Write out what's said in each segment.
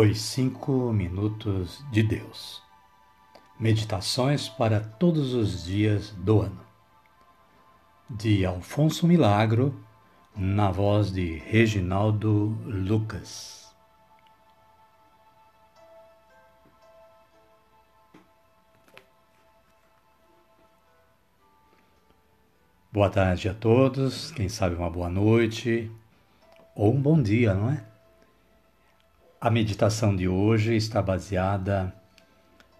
Os Cinco Minutos de Deus Meditações para todos os dias do ano. De Alfonso Milagro, na voz de Reginaldo Lucas. Boa tarde a todos, quem sabe uma boa noite ou um bom dia, não é? A meditação de hoje está baseada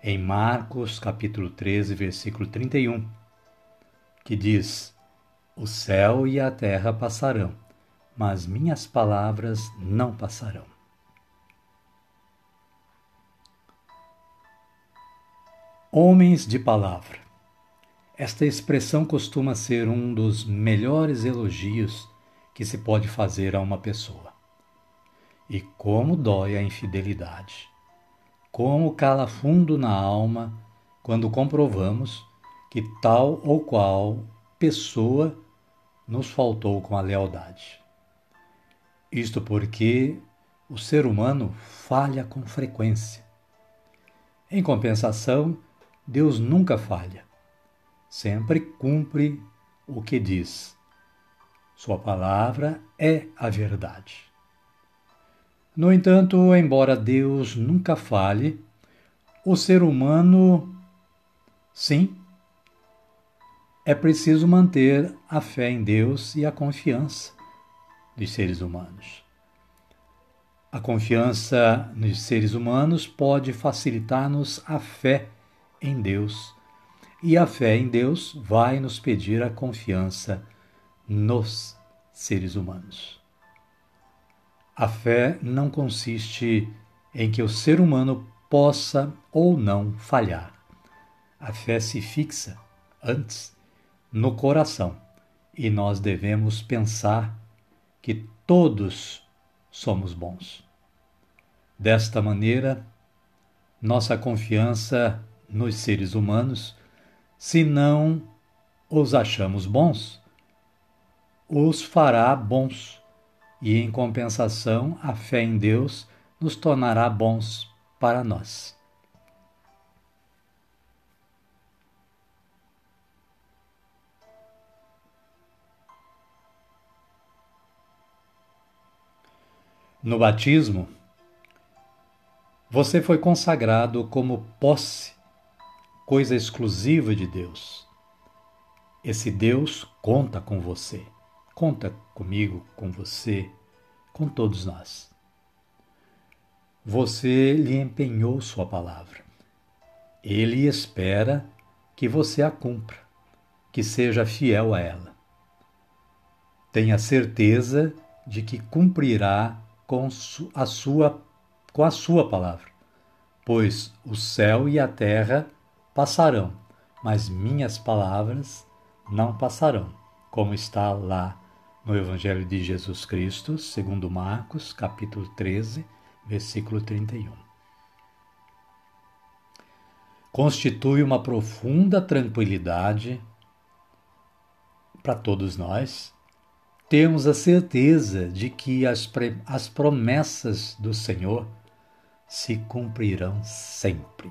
em Marcos, capítulo 13, versículo 31, que diz: O céu e a terra passarão, mas minhas palavras não passarão. Homens de palavra. Esta expressão costuma ser um dos melhores elogios que se pode fazer a uma pessoa. E como dói a infidelidade! Como cala fundo na alma quando comprovamos que tal ou qual pessoa nos faltou com a lealdade. Isto porque o ser humano falha com frequência. Em compensação, Deus nunca falha. Sempre cumpre o que diz. Sua palavra é a verdade. No entanto, embora Deus nunca fale, o ser humano, sim, é preciso manter a fé em Deus e a confiança dos seres humanos. A confiança nos seres humanos pode facilitar-nos a fé em Deus, e a fé em Deus vai nos pedir a confiança nos seres humanos. A fé não consiste em que o ser humano possa ou não falhar. A fé se fixa, antes, no coração e nós devemos pensar que todos somos bons. Desta maneira, nossa confiança nos seres humanos, se não os achamos bons, os fará bons e, em compensação, a fé em Deus nos tornará bons para nós. No batismo, você foi consagrado como posse, coisa exclusiva de Deus. Esse Deus conta com você conta comigo, com você, com todos nós. Você lhe empenhou sua palavra. Ele espera que você a cumpra, que seja fiel a ela. Tenha certeza de que cumprirá com a sua com a sua palavra, pois o céu e a terra passarão, mas minhas palavras não passarão, como está lá no Evangelho de Jesus Cristo, segundo Marcos, capítulo 13, versículo 31. Constitui uma profunda tranquilidade para todos nós termos a certeza de que as, as promessas do Senhor se cumprirão sempre.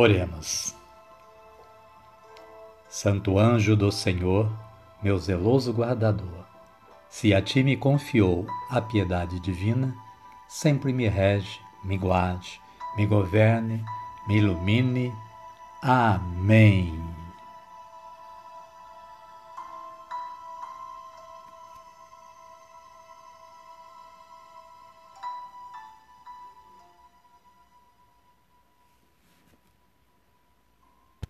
Oremos. Santo anjo do Senhor, meu zeloso guardador, se a ti me confiou a piedade divina, sempre me rege, me guarde, me governe, me ilumine. Amém.